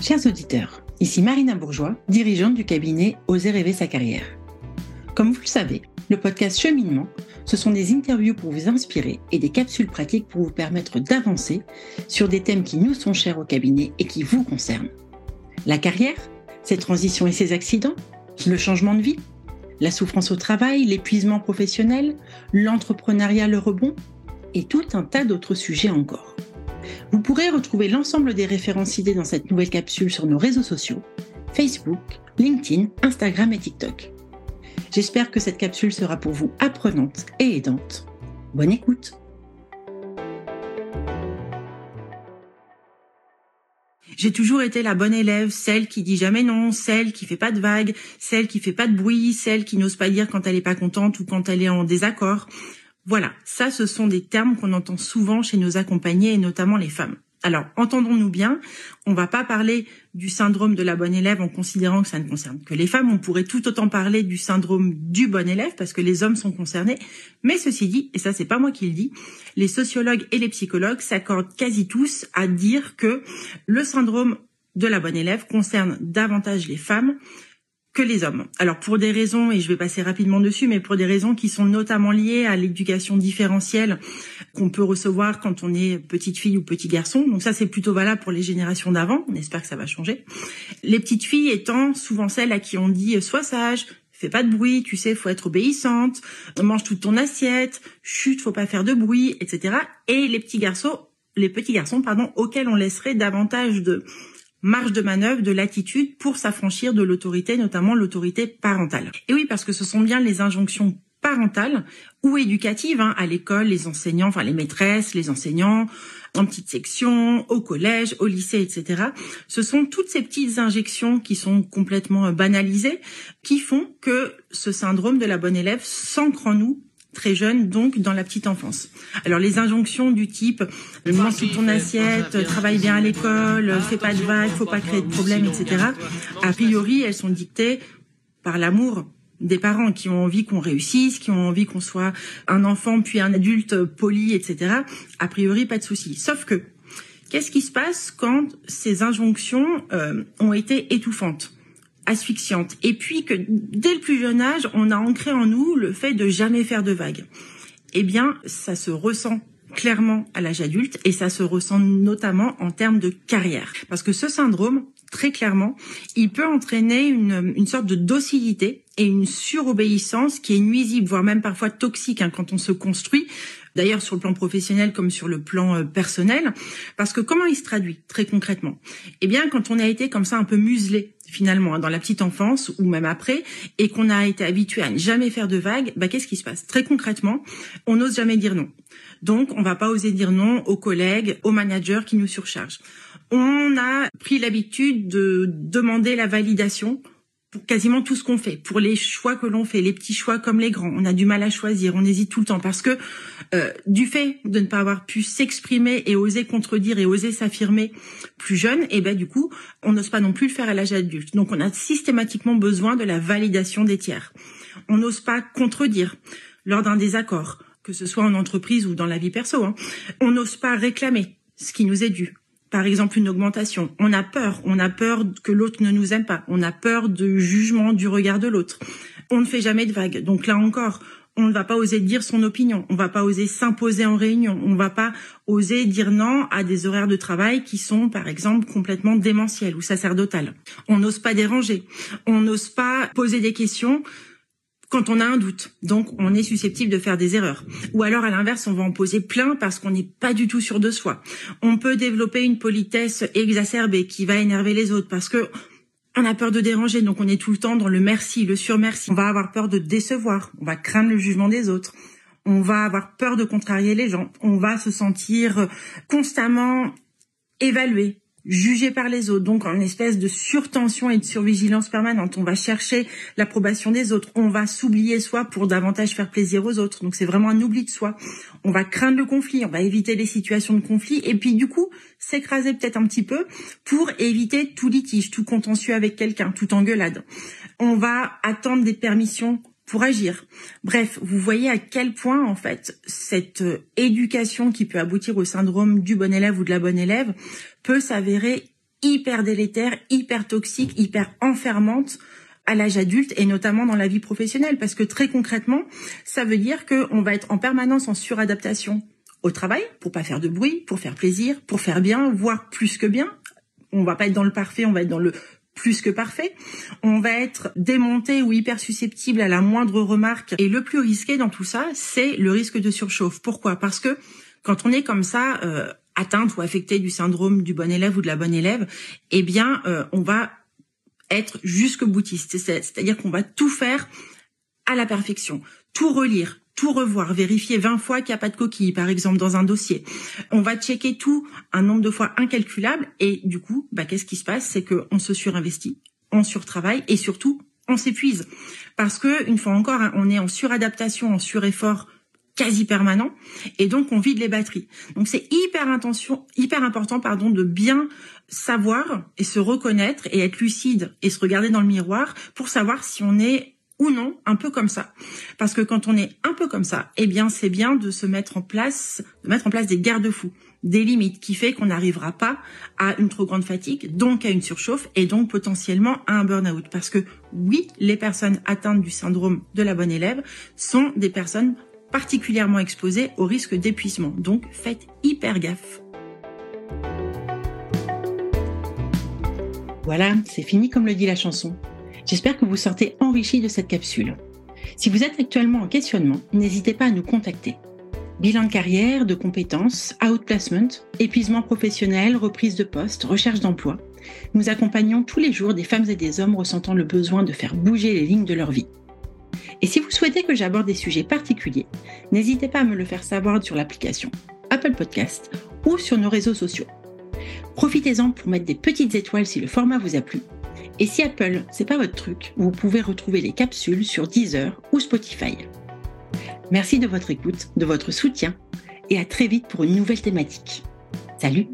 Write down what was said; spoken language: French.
Chers auditeurs, ici Marina Bourgeois, dirigeante du cabinet Oser rêver sa carrière. Comme vous le savez, le podcast Cheminement, ce sont des interviews pour vous inspirer et des capsules pratiques pour vous permettre d'avancer sur des thèmes qui nous sont chers au cabinet et qui vous concernent. La carrière, ses transitions et ses accidents, le changement de vie, la souffrance au travail, l'épuisement professionnel, l'entrepreneuriat, le rebond et tout un tas d'autres sujets encore. Vous pourrez retrouver l'ensemble des références idées dans cette nouvelle capsule sur nos réseaux sociaux, Facebook, LinkedIn, Instagram et TikTok. J'espère que cette capsule sera pour vous apprenante et aidante. Bonne écoute J'ai toujours été la bonne élève, celle qui dit jamais non, celle qui fait pas de vagues, celle qui fait pas de bruit, celle qui n'ose pas dire quand elle est pas contente ou quand elle est en désaccord. Voilà, ça ce sont des termes qu'on entend souvent chez nos accompagnés et notamment les femmes. Alors, entendons-nous bien, on va pas parler du syndrome de la bonne élève en considérant que ça ne concerne que les femmes. On pourrait tout autant parler du syndrome du bon élève parce que les hommes sont concernés. Mais ceci dit, et ça c'est pas moi qui le dis, les sociologues et les psychologues s'accordent quasi tous à dire que le syndrome de la bonne élève concerne davantage les femmes les hommes. Alors pour des raisons, et je vais passer rapidement dessus, mais pour des raisons qui sont notamment liées à l'éducation différentielle qu'on peut recevoir quand on est petite fille ou petit garçon. Donc ça c'est plutôt valable pour les générations d'avant. On espère que ça va changer. Les petites filles étant souvent celles à qui on dit sois sage, fais pas de bruit, tu sais, faut être obéissante, mange toute ton assiette, chute, faut pas faire de bruit, etc. Et les petits garçons, les petits garçons, pardon, auxquels on laisserait davantage de marge de manœuvre, de latitude pour s'affranchir de l'autorité, notamment l'autorité parentale. Et oui, parce que ce sont bien les injonctions parentales ou éducatives hein, à l'école, les enseignants, enfin les maîtresses, les enseignants, en petite section, au collège, au lycée, etc. Ce sont toutes ces petites injections qui sont complètement banalisées qui font que ce syndrome de la bonne élève s'ancre en nous très jeune, donc dans la petite enfance. Alors les injonctions du type mange sous ton assiette, travaille bien à l'école, fais pas de vagues, faut pas créer de problèmes, etc. A priori, elles sont dictées par l'amour des parents qui ont envie qu'on réussisse, qui ont envie qu'on soit un enfant puis un adulte poli, etc. A priori, pas de souci. Sauf que, qu'est-ce qui se passe quand ces injonctions euh, ont été étouffantes? Asphyxiante. Et puis que dès le plus jeune âge, on a ancré en nous le fait de jamais faire de vagues. Eh bien, ça se ressent clairement à l'âge adulte et ça se ressent notamment en termes de carrière. Parce que ce syndrome, très clairement, il peut entraîner une, une sorte de docilité et une surobéissance qui est nuisible, voire même parfois toxique hein, quand on se construit d'ailleurs sur le plan professionnel comme sur le plan euh, personnel, parce que comment il se traduit très concrètement? Eh bien, quand on a été comme ça un peu muselé finalement hein, dans la petite enfance ou même après, et qu'on a été habitué à ne jamais faire de vagues, bah, qu'est-ce qui se passe? Très concrètement, on n'ose jamais dire non. Donc, on va pas oser dire non aux collègues, aux managers qui nous surchargent. On a pris l'habitude de demander la validation quasiment tout ce qu'on fait, pour les choix que l'on fait, les petits choix comme les grands. On a du mal à choisir, on hésite tout le temps parce que euh, du fait de ne pas avoir pu s'exprimer et oser contredire et oser s'affirmer plus jeune, et eh ben du coup, on n'ose pas non plus le faire à l'âge adulte. Donc on a systématiquement besoin de la validation des tiers. On n'ose pas contredire lors d'un désaccord, que ce soit en entreprise ou dans la vie perso. Hein. On n'ose pas réclamer ce qui nous est dû par exemple une augmentation. On a peur, on a peur que l'autre ne nous aime pas, on a peur du jugement du regard de l'autre. On ne fait jamais de vagues. Donc là encore, on ne va pas oser dire son opinion, on va pas oser s'imposer en réunion, on va pas oser dire non à des horaires de travail qui sont par exemple complètement démentiels ou sacerdotales. On n'ose pas déranger, on n'ose pas poser des questions quand on a un doute. Donc, on est susceptible de faire des erreurs. Ou alors, à l'inverse, on va en poser plein parce qu'on n'est pas du tout sûr de soi. On peut développer une politesse exacerbée qui va énerver les autres parce que on a peur de déranger, donc on est tout le temps dans le merci, le surmerci. On va avoir peur de décevoir, on va craindre le jugement des autres. On va avoir peur de contrarier les gens. On va se sentir constamment évalué, jugé par les autres, donc en espèce de surtension et de survigilance permanente. On va chercher l'approbation des autres, on va s'oublier soi pour davantage faire plaisir aux autres. Donc c'est vraiment un oubli de soi. On va craindre le conflit, on va éviter les situations de conflit et puis du coup s'écraser peut-être un petit peu pour éviter tout litige, tout contentieux avec quelqu'un, tout engueulade. On va attendre des permissions pour agir. Bref, vous voyez à quel point en fait cette euh, éducation qui peut aboutir au syndrome du bon élève ou de la bonne élève peut s'avérer hyper délétère, hyper toxique, hyper enfermante à l'âge adulte et notamment dans la vie professionnelle parce que très concrètement, ça veut dire qu'on va être en permanence en suradaptation au travail pour pas faire de bruit, pour faire plaisir, pour faire bien, voire plus que bien. On va pas être dans le parfait, on va être dans le plus que parfait. On va être démonté ou hyper susceptible à la moindre remarque. Et le plus risqué dans tout ça, c'est le risque de surchauffe. Pourquoi? Parce que quand on est comme ça, euh, atteinte ou affecté du syndrome du bon élève ou de la bonne élève, eh bien, euh, on va être jusque boutiste. C'est-à-dire qu'on va tout faire à la perfection, tout relire, tout revoir, vérifier 20 fois qu'il n'y a pas de coquille, par exemple, dans un dossier. On va checker tout un nombre de fois incalculable et du coup, bah, qu'est-ce qui se passe? C'est qu'on se surinvestit, on surtravaille et surtout, on s'épuise. Parce que, une fois encore, hein, on est en suradaptation, en sureffort quasi permanent et donc on vide les batteries. Donc c'est hyper intention, hyper important pardon de bien savoir et se reconnaître et être lucide et se regarder dans le miroir pour savoir si on est ou non un peu comme ça. Parce que quand on est un peu comme ça, eh bien c'est bien de se mettre en place, de mettre en place des garde-fous, des limites qui fait qu'on n'arrivera pas à une trop grande fatigue, donc à une surchauffe et donc potentiellement à un burn-out. Parce que oui, les personnes atteintes du syndrome de la bonne élève sont des personnes particulièrement exposées au risque d'épuisement. Donc faites hyper gaffe. Voilà, c'est fini comme le dit la chanson. J'espère que vous sortez enrichi de cette capsule. Si vous êtes actuellement en questionnement, n'hésitez pas à nous contacter. Bilan de carrière, de compétences, outplacement, épuisement professionnel, reprise de poste, recherche d'emploi. Nous accompagnons tous les jours des femmes et des hommes ressentant le besoin de faire bouger les lignes de leur vie. Et si vous souhaitez que j'aborde des sujets particuliers, n'hésitez pas à me le faire savoir sur l'application Apple Podcast ou sur nos réseaux sociaux. Profitez-en pour mettre des petites étoiles si le format vous a plu et si Apple, c'est pas votre truc, vous pouvez retrouver les capsules sur Deezer ou Spotify. Merci de votre écoute, de votre soutien et à très vite pour une nouvelle thématique. Salut